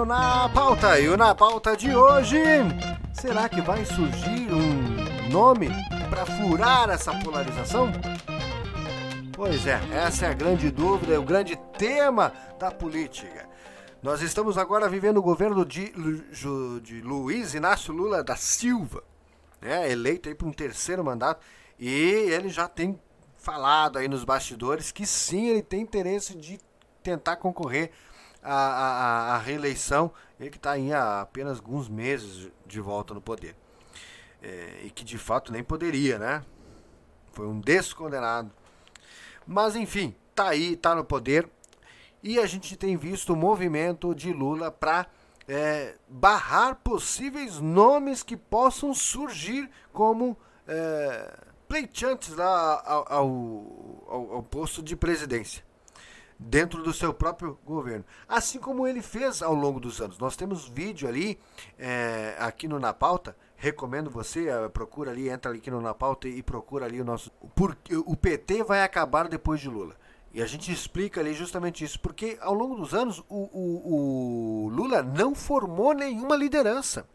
Na Pauta. E Na Pauta de hoje, será que vai surgir um nome para furar essa polarização? Pois é, essa é a grande dúvida, é o grande tema da política. Nós estamos agora vivendo o governo de, de Luiz Inácio Lula da Silva, né, eleito aí para um terceiro mandato, e ele já tem falado aí nos bastidores que sim, ele tem interesse de tentar concorrer à, à, à reeleição, ele que está aí há apenas alguns meses de volta no poder. É, e que de fato nem poderia, né? Foi um descondenado. Mas enfim, tá aí, tá no poder, e a gente tem visto o movimento de Lula para é, barrar possíveis nomes que possam surgir como é, pleiteantes lá ao, ao, ao, posto de presidência dentro do seu próprio governo, assim como ele fez ao longo dos anos. Nós temos vídeo ali é, aqui no Na Pauta. Recomendo você é, procura ali, entra ali aqui no Na Pauta e procura ali o nosso. Porque o PT vai acabar depois de Lula. E a gente explica ali justamente isso, porque ao longo dos anos o, o, o, Lula não formou nenhuma liderança.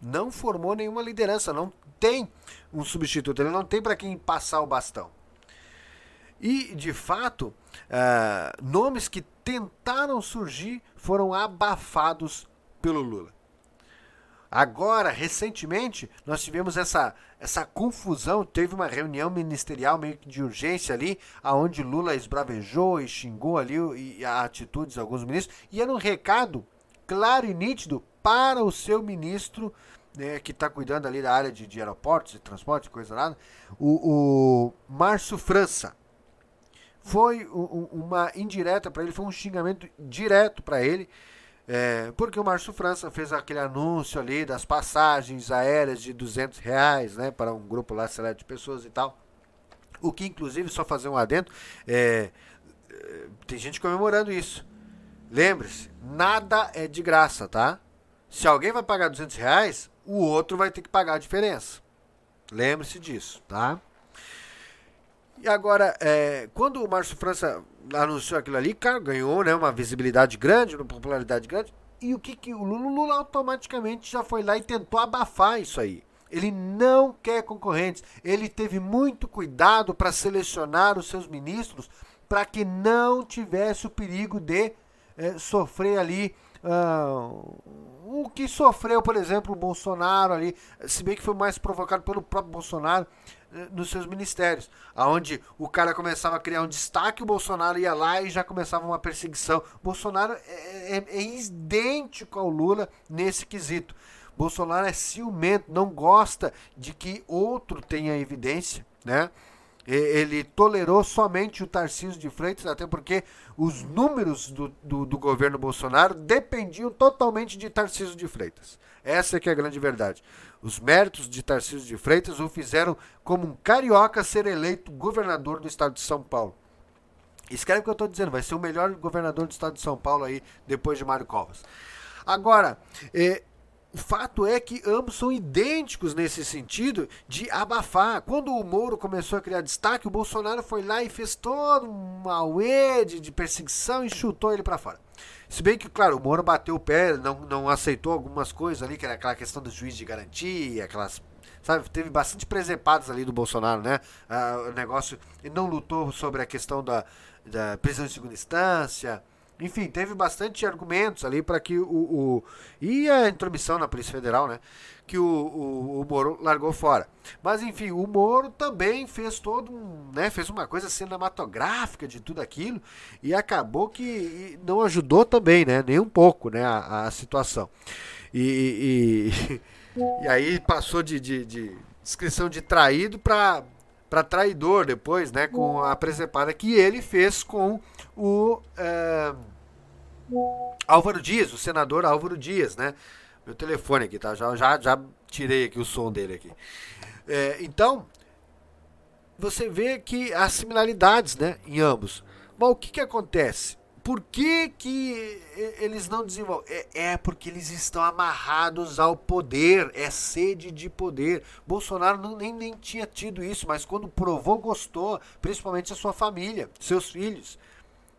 Não formou nenhuma liderança, não tem um substituto, ele não tem para quem passar o bastão. E, de fato, uh, nomes que tentaram surgir foram abafados pelo Lula. Agora, recentemente, nós tivemos essa, essa confusão. Teve uma reunião ministerial meio que de urgência ali, aonde Lula esbravejou e xingou ali e a atitudes de alguns ministros. E era um recado claro e nítido para o seu ministro, né, que está cuidando ali da área de, de aeroportos, de transporte, coisa nada, o, o Márcio França. Foi um, uma indireta para ele, foi um xingamento direto para ele é, porque o Márcio França fez aquele anúncio ali das passagens aéreas de 200 reais, né, para um grupo lá seleto de pessoas e tal. O que, inclusive, só fazer um adendo, é, é tem gente comemorando isso. Lembre-se, nada é de graça, tá? Se alguém vai pagar 200 reais, o outro vai ter que pagar a diferença. Lembre-se disso, tá? E agora, é, quando o Márcio França anunciou aquilo ali, cara, ganhou né, uma visibilidade grande, uma popularidade grande. E o que, que o Lula, Lula automaticamente já foi lá e tentou abafar isso aí. Ele não quer concorrentes. Ele teve muito cuidado para selecionar os seus ministros para que não tivesse o perigo de é, sofrer ali uh, o que sofreu, por exemplo, o Bolsonaro ali, se bem que foi mais provocado pelo próprio Bolsonaro, nos seus ministérios, aonde o cara começava a criar um destaque, o Bolsonaro ia lá e já começava uma perseguição. Bolsonaro é, é, é idêntico ao Lula nesse quesito. Bolsonaro é ciumento, não gosta de que outro tenha evidência, né? Ele tolerou somente o Tarcísio de Freitas, até porque os números do, do, do, governo Bolsonaro dependiam totalmente de Tarcísio de Freitas. Essa é que é a grande verdade. Os méritos de Tarcísio de Freitas o fizeram como um carioca ser eleito governador do estado de São Paulo. Escreve o que eu estou dizendo, vai ser o melhor governador do estado de São Paulo aí depois de Mário Covas. Agora, eh, o fato é que ambos são idênticos nesse sentido de abafar. Quando o Moro começou a criar destaque, o Bolsonaro foi lá e fez todo um auê de, de perseguição e chutou ele para fora. Se bem que, claro, o Moro bateu o pé, não, não aceitou algumas coisas ali, que era aquela questão do juiz de garantia, aquelas. Sabe, teve bastante presepadas ali do Bolsonaro, né? Ah, o negócio. Ele não lutou sobre a questão da, da prisão em segunda instância. Enfim, teve bastante argumentos ali para que o, o, E a intromissão na Polícia Federal, né? Que o, o, o, Moro largou fora. Mas enfim, o Moro também fez todo um. Né, fez uma coisa cinematográfica de tudo aquilo. E acabou que não ajudou também, né? Nem um pouco, né? A, a situação. E, e, e, aí passou de, de, de descrição de traído para para traidor depois, né, com a presepada que ele fez com o é, Álvaro Dias, o senador Álvaro Dias, né? Meu telefone aqui, tá? Já, já, já tirei aqui o som dele aqui. É, então, você vê que há similaridades, né, em ambos. Mas o que que acontece? Por que, que eles não desenvolvem? É, é, porque eles estão amarrados ao poder, é sede de poder. Bolsonaro não, nem, nem tinha tido isso, mas quando provou, gostou, principalmente a sua família, seus filhos.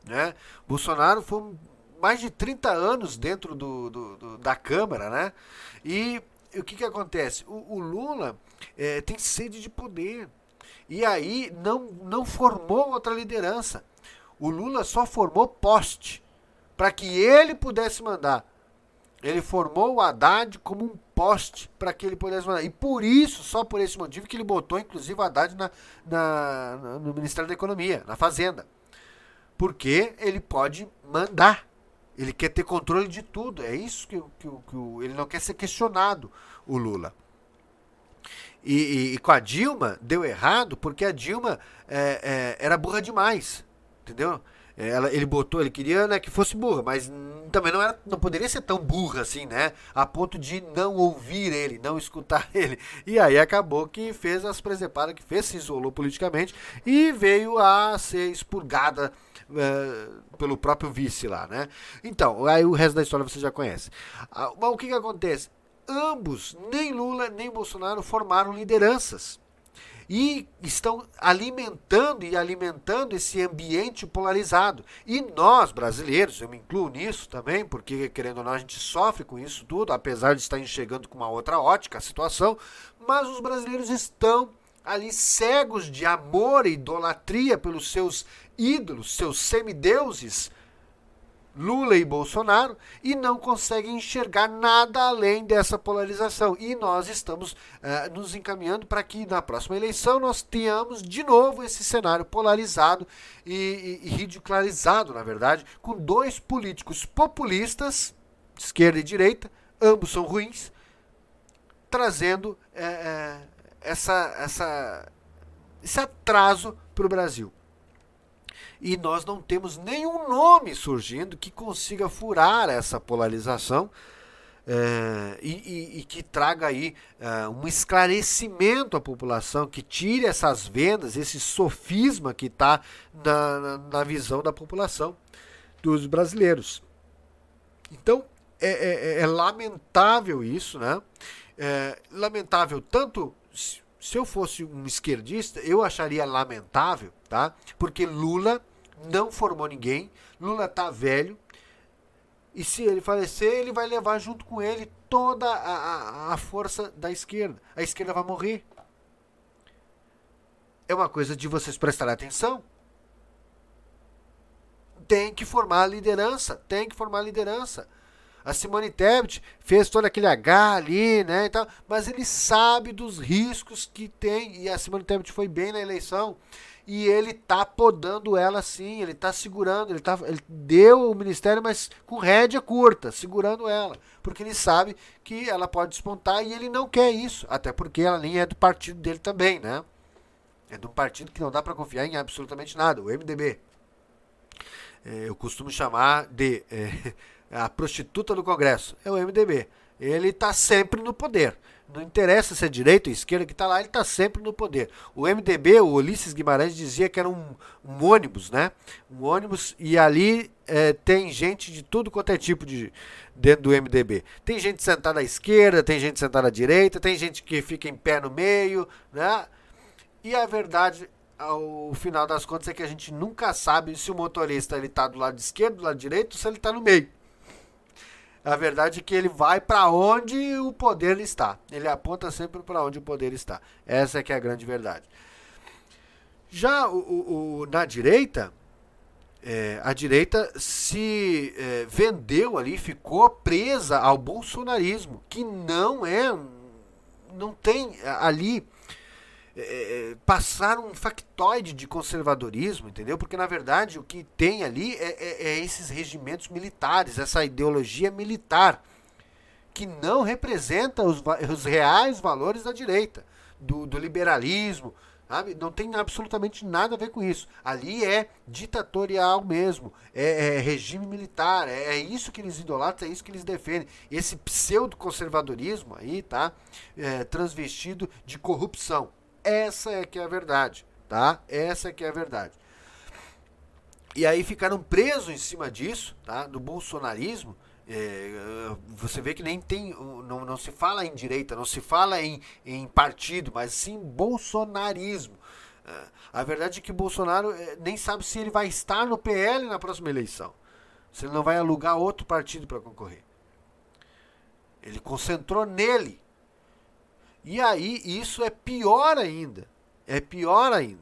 Né? Bolsonaro foi mais de 30 anos dentro do, do, do da Câmara, né? E o que, que acontece? O, o Lula é, tem sede de poder. E aí não, não formou outra liderança. O Lula só formou poste para que ele pudesse mandar. Ele formou o Haddad como um poste para que ele pudesse mandar. E por isso, só por esse motivo, que ele botou, inclusive, o Haddad na, na, no Ministério da Economia, na Fazenda. Porque ele pode mandar. Ele quer ter controle de tudo. É isso que, que, que ele não quer ser questionado, o Lula. E, e, e, com a Dilma deu errado porque a Dilma é, é, era burra demais, entendeu? Ela, ele botou, ele queria né, que fosse burra, mas também não, era, não poderia ser tão burra assim, né? A ponto de não ouvir ele, não escutar ele. E aí acabou que fez as presepadas que fez, se isolou politicamente e veio a ser expurgada uh, pelo próprio vice lá, né? Então, aí o resto da história você já conhece. Uh, mas o que, que acontece? Ambos, nem Lula nem Bolsonaro, formaram lideranças e estão alimentando e alimentando esse ambiente polarizado. E nós, brasileiros, eu me incluo nisso também, porque querendo ou não, a gente sofre com isso tudo, apesar de estar enxergando com uma outra ótica a situação, mas os brasileiros estão ali cegos de amor e idolatria pelos seus ídolos, seus semideuses Lula e Bolsonaro e não conseguem enxergar nada além dessa polarização. E nós estamos uh, nos encaminhando para que na próxima eleição nós tenhamos de novo esse cenário polarizado e, e, e ridicularizado, na verdade, com dois políticos populistas, esquerda e direita, ambos são ruins, trazendo uh, essa, essa, esse atraso para o Brasil e nós não temos nenhum nome surgindo que consiga furar essa polarização é, e, e, e, que traga aí é, um esclarecimento à população, que tire essas vendas, esse sofisma que está na, na, na, visão da população dos brasileiros. Então é, é, é, é lamentável isso, né? É lamentável tanto se eu fosse um esquerdista, eu acharia lamentável, tá? Porque Lula não formou ninguém. Lula tá velho. E se ele falecer, ele vai levar junto com ele toda a, a, a força da esquerda. A esquerda vai morrer. É uma coisa de vocês prestarem atenção. Tem que formar liderança. Tem que formar liderança. A Simone Tebet fez todo aquele H ali, né, e tal, mas ele sabe dos riscos que tem e a Simone Tebet foi bem na eleição e ele tá podando ela sim, ele tá segurando, ele, tá, ele deu o ministério, mas com rédea curta, segurando ela, porque ele sabe que ela pode despontar e ele não quer isso, até porque ela nem é do partido dele também, né? É de um partido que não dá para confiar em absolutamente nada, o MDB. É, eu costumo chamar de é, a prostituta do Congresso, é o MDB. Ele está sempre no poder. Não interessa se é direita ou esquerda que está lá, ele está sempre no poder. O MDB, o Ulisses Guimarães, dizia que era um, um ônibus, né? Um ônibus, e ali é, tem gente de tudo quanto é tipo de dentro do MDB. Tem gente sentada à esquerda, tem gente sentada à direita, tem gente que fica em pé no meio, né? E a verdade, ao final das contas, é que a gente nunca sabe se o motorista ele está do lado esquerdo, do lado direito, ou se ele está no meio. A verdade é que ele vai para onde o poder está. Ele aponta sempre para onde o poder está. Essa é que é a grande verdade. Já o, o, o na direita, é, a direita se é, vendeu ali, ficou presa ao bolsonarismo, que não é, não tem ali é, é, passar um factoide de conservadorismo, entendeu? Porque na verdade o que tem ali é, é, é esses regimentos militares, essa ideologia militar, que não representa os, os reais valores da direita, do, do liberalismo, Sabe? Não tem absolutamente nada a ver com isso. Ali é ditatorial mesmo, é, é regime militar, é, é, isso que eles idolatram, é isso que eles defendem. Esse pseudo-conservadorismo aí, tá? É, transvestido de corrupção. Essa é que é a verdade, tá? Essa é que é a verdade. E aí ficaram presos em cima disso, tá? Do bolsonarismo. É, você vê que nem tem, não, não se fala em direita, não se fala em, em partido, mas sim bolsonarismo. É, a verdade é que Bolsonaro é, nem sabe se ele vai estar no PL na próxima eleição. se ele não vai alugar outro partido para concorrer. Ele concentrou nele. E aí isso é pior ainda. É pior ainda.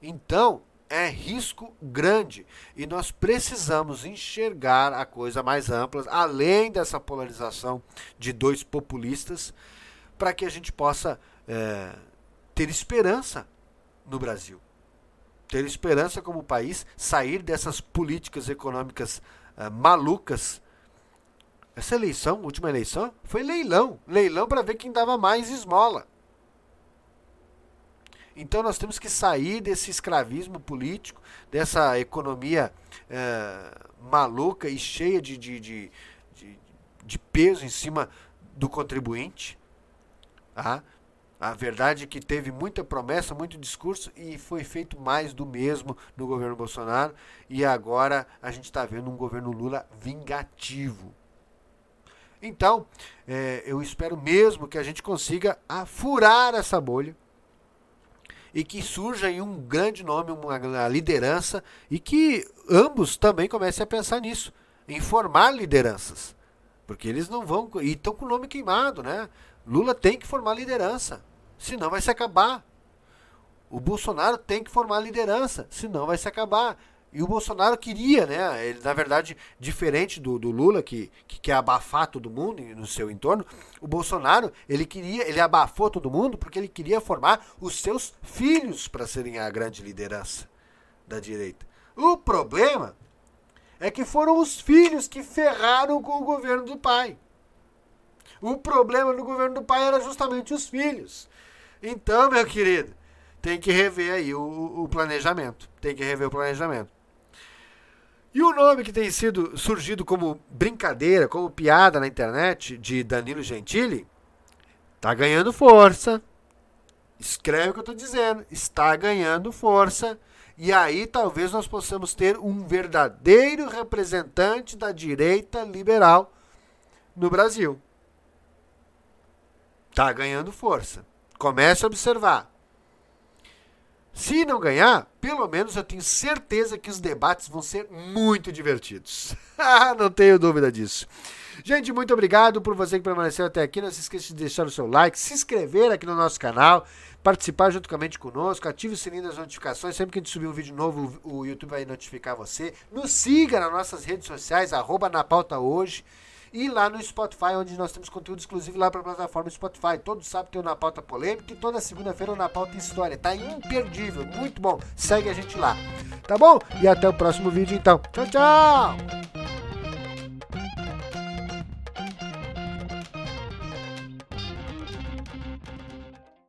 Então, é risco grande e nós precisamos enxergar a coisa mais ampla, além dessa polarização de dois populistas, para que a gente possa é, ter esperança no Brasil. Ter esperança como país, sair dessas políticas econômicas é, malucas. Essa eleição, última eleição, foi leilão leilão para ver quem dava mais esmola. Então nós temos que sair desse escravismo político, dessa economia é, maluca e cheia de, de, de, de, de peso em cima do contribuinte. Tá? A verdade é que teve muita promessa, muito discurso e foi feito mais do mesmo no governo Bolsonaro. E agora a gente está vendo um governo Lula vingativo. Então, é, eu espero mesmo que a gente consiga furar essa bolha e que surja aí um grande nome, uma liderança e que ambos também comecem a pensar nisso, em formar lideranças. Porque eles não vão. E estão com o nome queimado, né? Lula tem que formar liderança, senão vai se acabar. O Bolsonaro tem que formar liderança, senão vai se acabar. E o Bolsonaro queria, né? Ele, na verdade, diferente do, do Lula, que, que quer abafar todo mundo no seu entorno, o Bolsonaro, ele queria, ele abafou todo mundo porque ele queria formar os seus filhos para serem a grande liderança da direita. O problema é que foram os filhos que ferraram com o governo do pai. O problema no governo do pai era justamente os filhos. Então, meu querido, tem que rever aí o, o planejamento. Tem que rever o planejamento. E o nome que tem sido surgido como brincadeira, como piada na internet de Danilo Gentili, está ganhando força. Escreve o que eu estou dizendo. Está ganhando força. E aí talvez nós possamos ter um verdadeiro representante da direita liberal no Brasil. Está ganhando força. Comece a observar. Se não ganhar, pelo menos eu tenho certeza que os debates vão ser muito divertidos. Não tenho dúvida disso. Gente, muito obrigado por você que permaneceu até aqui. Não se esqueça de deixar o seu like, se inscrever aqui no nosso canal, participar juntamente conosco, ative o sininho das notificações. Sempre que a gente subir um vídeo novo, o YouTube vai notificar você. Nos siga nas nossas redes sociais, arroba na pauta hoje e lá no Spotify, onde nós temos conteúdo exclusivo lá para a plataforma Spotify. Todo sábado tem o Na Pauta Polêmica e toda segunda-feira o Na Pauta História. Tá imperdível, muito bom. Segue a gente lá. Tá bom? E até o próximo vídeo então. Tchau, tchau!